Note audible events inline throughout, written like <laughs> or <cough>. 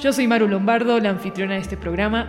yo soy Maru Lombardo, la anfitriona de este programa,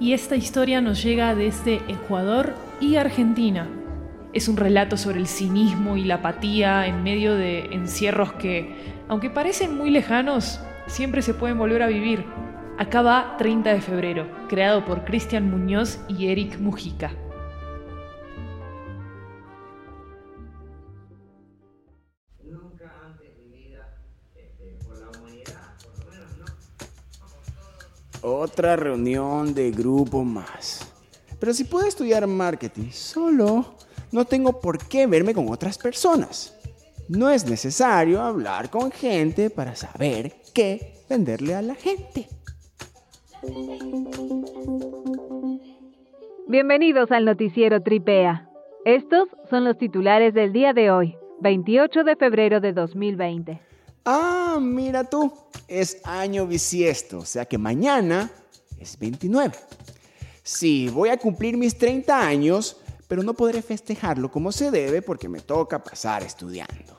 y esta historia nos llega desde Ecuador y Argentina. Es un relato sobre el cinismo y la apatía en medio de encierros que, aunque parecen muy lejanos, siempre se pueden volver a vivir. Acaba 30 de febrero, creado por Cristian Muñoz y Eric Mujica. Otra reunión de grupo más. Pero si puedo estudiar marketing solo, no tengo por qué verme con otras personas. No es necesario hablar con gente para saber qué venderle a la gente. Bienvenidos al noticiero Tripea. Estos son los titulares del día de hoy, 28 de febrero de 2020. Ah, mira tú, es año bisiesto, o sea que mañana es 29. Sí, voy a cumplir mis 30 años, pero no podré festejarlo como se debe porque me toca pasar estudiando.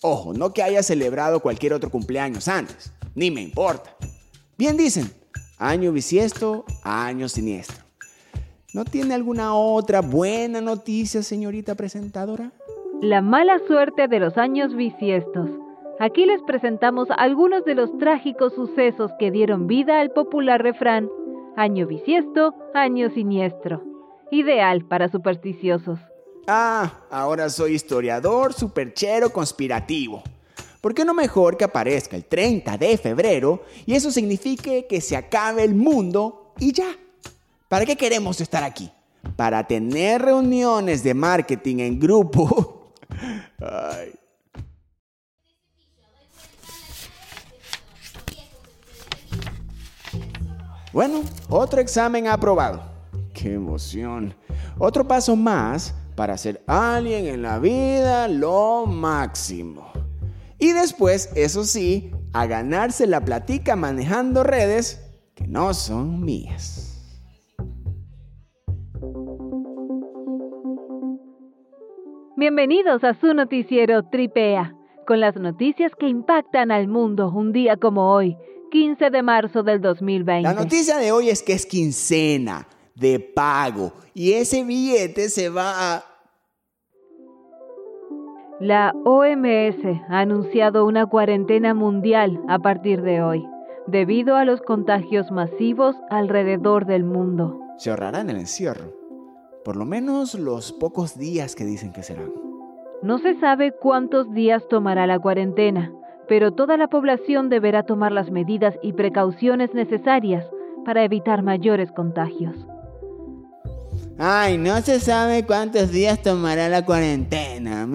Ojo, no que haya celebrado cualquier otro cumpleaños antes, ni me importa. Bien dicen, año bisiesto, año siniestro. ¿No tiene alguna otra buena noticia, señorita presentadora? La mala suerte de los años bisiestos. Aquí les presentamos algunos de los trágicos sucesos que dieron vida al popular refrán año bisiesto, año siniestro, ideal para supersticiosos. Ah, ahora soy historiador, superchero, conspirativo. ¿Por qué no mejor que aparezca el 30 de febrero y eso signifique que se acabe el mundo y ya? ¿Para qué queremos estar aquí? Para tener reuniones de marketing en grupo. <laughs> Ay. Bueno, otro examen aprobado. ¡Qué emoción! Otro paso más para ser alguien en la vida lo máximo. Y después, eso sí, a ganarse la platica manejando redes que no son mías. Bienvenidos a su noticiero Tripea, con las noticias que impactan al mundo un día como hoy 15 de marzo del 2020. La noticia de hoy es que es quincena de pago y ese billete se va a... La OMS ha anunciado una cuarentena mundial a partir de hoy, debido a los contagios masivos alrededor del mundo. Se ahorrará en el encierro, por lo menos los pocos días que dicen que serán. No se sabe cuántos días tomará la cuarentena, pero toda la población deberá tomar las medidas y precauciones necesarias para evitar mayores contagios. Ay, no se sabe cuántos días tomará la cuarentena.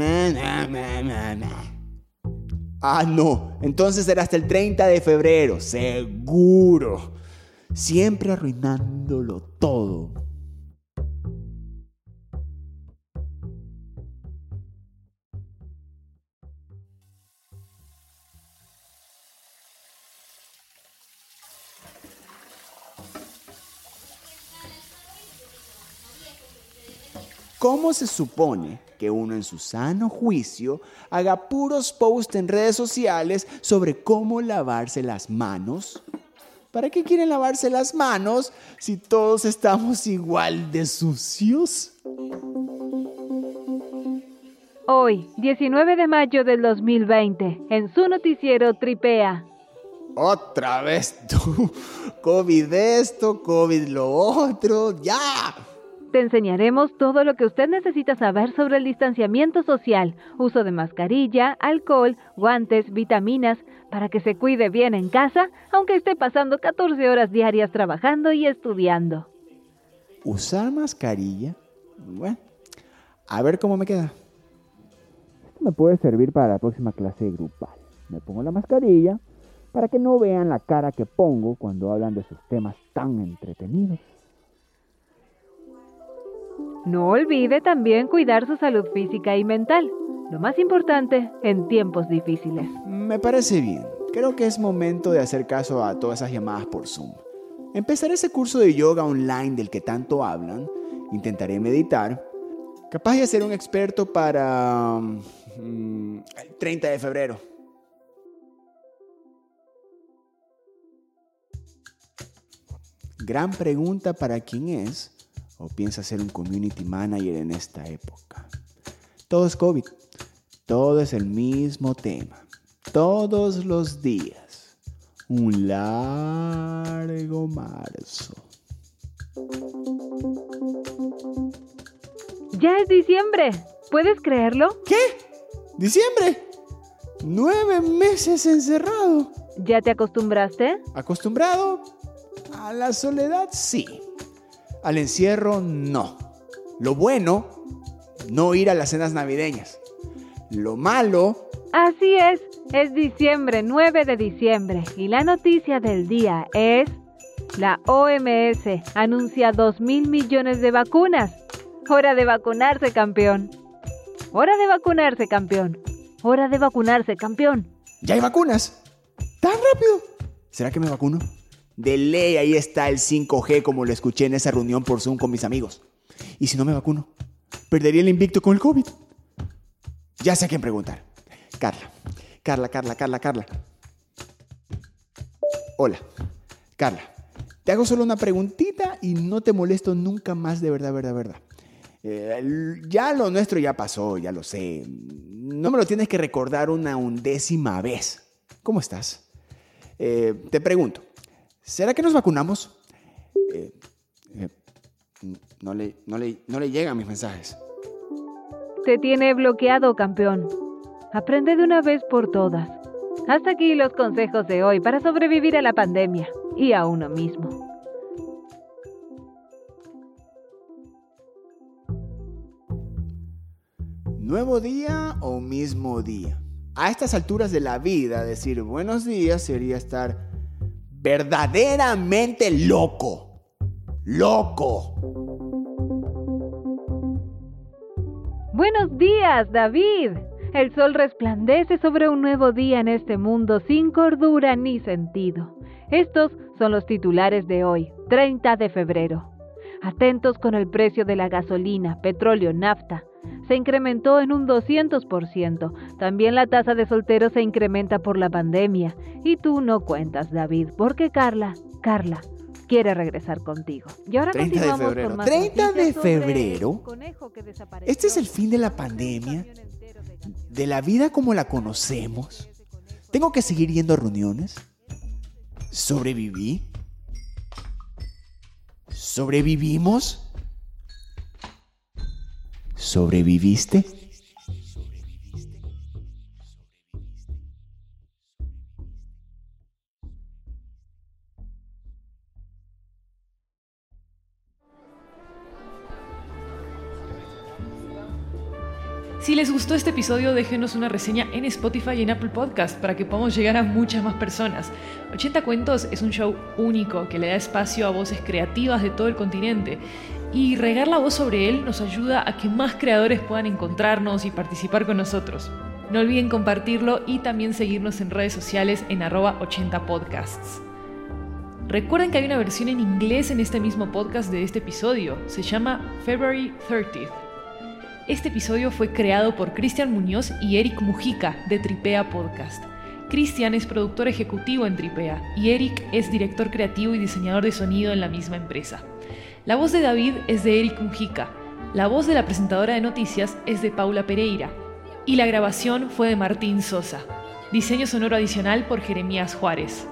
Ah, no. Entonces será hasta el 30 de febrero, seguro. Siempre arruinándolo todo. ¿Cómo se supone que uno en su sano juicio haga puros posts en redes sociales sobre cómo lavarse las manos? ¿Para qué quieren lavarse las manos si todos estamos igual de sucios? Hoy, 19 de mayo del 2020, en su noticiero Tripea. Otra vez tú. COVID esto, COVID lo otro. Ya. Te enseñaremos todo lo que usted necesita saber sobre el distanciamiento social, uso de mascarilla, alcohol, guantes, vitaminas, para que se cuide bien en casa, aunque esté pasando 14 horas diarias trabajando y estudiando. ¿Usar mascarilla? Bueno, a ver cómo me queda. Esto me puede servir para la próxima clase grupal. Me pongo la mascarilla para que no vean la cara que pongo cuando hablan de sus temas tan entretenidos. No olvide también cuidar su salud física y mental, lo más importante en tiempos difíciles. Me parece bien. Creo que es momento de hacer caso a todas esas llamadas por Zoom. Empezaré ese curso de yoga online del que tanto hablan. Intentaré meditar. Capaz de ser un experto para mm, el 30 de febrero. Gran pregunta para quién es o piensa ser un community manager en esta época. Todo es COVID. Todo es el mismo tema. Todos los días. Un largo marzo. Ya es diciembre. ¿Puedes creerlo? ¿Qué? ¿Diciembre? Nueve meses encerrado. ¿Ya te acostumbraste? ¿Acostumbrado? A la soledad sí. Al encierro no. Lo bueno, no ir a las cenas navideñas. Lo malo... Así es, es diciembre, 9 de diciembre, y la noticia del día es... La OMS anuncia 2 mil millones de vacunas. Hora de vacunarse, campeón. Hora de vacunarse, campeón. Hora de vacunarse, campeón. ¿Ya hay vacunas? ¿Tan rápido? ¿Será que me vacuno? De ley ahí está el 5G como lo escuché en esa reunión por Zoom con mis amigos. ¿Y si no me vacuno? ¿Perdería el invicto con el COVID? Ya sé a quién preguntar. Carla. Carla, Carla, Carla, Carla. Hola. Carla. Te hago solo una preguntita y no te molesto nunca más de verdad, verdad, verdad. Eh, ya lo nuestro ya pasó, ya lo sé. No me lo tienes que recordar una undécima vez. ¿Cómo estás? Eh, te pregunto, ¿Será que nos vacunamos? Eh, eh, no, le, no, le, no le llegan mis mensajes. Te tiene bloqueado, campeón. Aprende de una vez por todas. Hasta aquí los consejos de hoy para sobrevivir a la pandemia y a uno mismo. ¿Nuevo día o mismo día? A estas alturas de la vida, decir buenos días sería estar verdaderamente loco. Loco. Buenos días, David. El sol resplandece sobre un nuevo día en este mundo sin cordura ni sentido. Estos son los titulares de hoy, 30 de febrero. Atentos con el precio de la gasolina, petróleo, nafta. Se incrementó en un 200%. También la tasa de solteros se incrementa por la pandemia. Y tú no cuentas, David, porque Carla, Carla, quiere regresar contigo. Y ahora 30 de febrero. 30 de febrero. Este es el fin de la pandemia. De la vida como la conocemos. Tengo que seguir yendo a reuniones. ¿Sobreviví? ¿Sobrevivimos? ¿Sobreviviste? Si les gustó este episodio, déjenos una reseña en Spotify y en Apple Podcast para que podamos llegar a muchas más personas. 80 Cuentos es un show único que le da espacio a voces creativas de todo el continente y regar la voz sobre él nos ayuda a que más creadores puedan encontrarnos y participar con nosotros. No olviden compartirlo y también seguirnos en redes sociales en arroba 80 podcasts. Recuerden que hay una versión en inglés en este mismo podcast de este episodio. Se llama February 30th este episodio fue creado por Cristian Muñoz y Eric Mujica de Tripea Podcast. Cristian es productor ejecutivo en Tripea y Eric es director creativo y diseñador de sonido en la misma empresa. La voz de David es de Eric Mujica, la voz de la presentadora de noticias es de Paula Pereira y la grabación fue de Martín Sosa. Diseño sonoro adicional por Jeremías Juárez.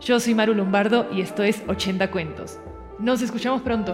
Yo soy Maru Lombardo y esto es 80 Cuentos. Nos escuchamos pronto.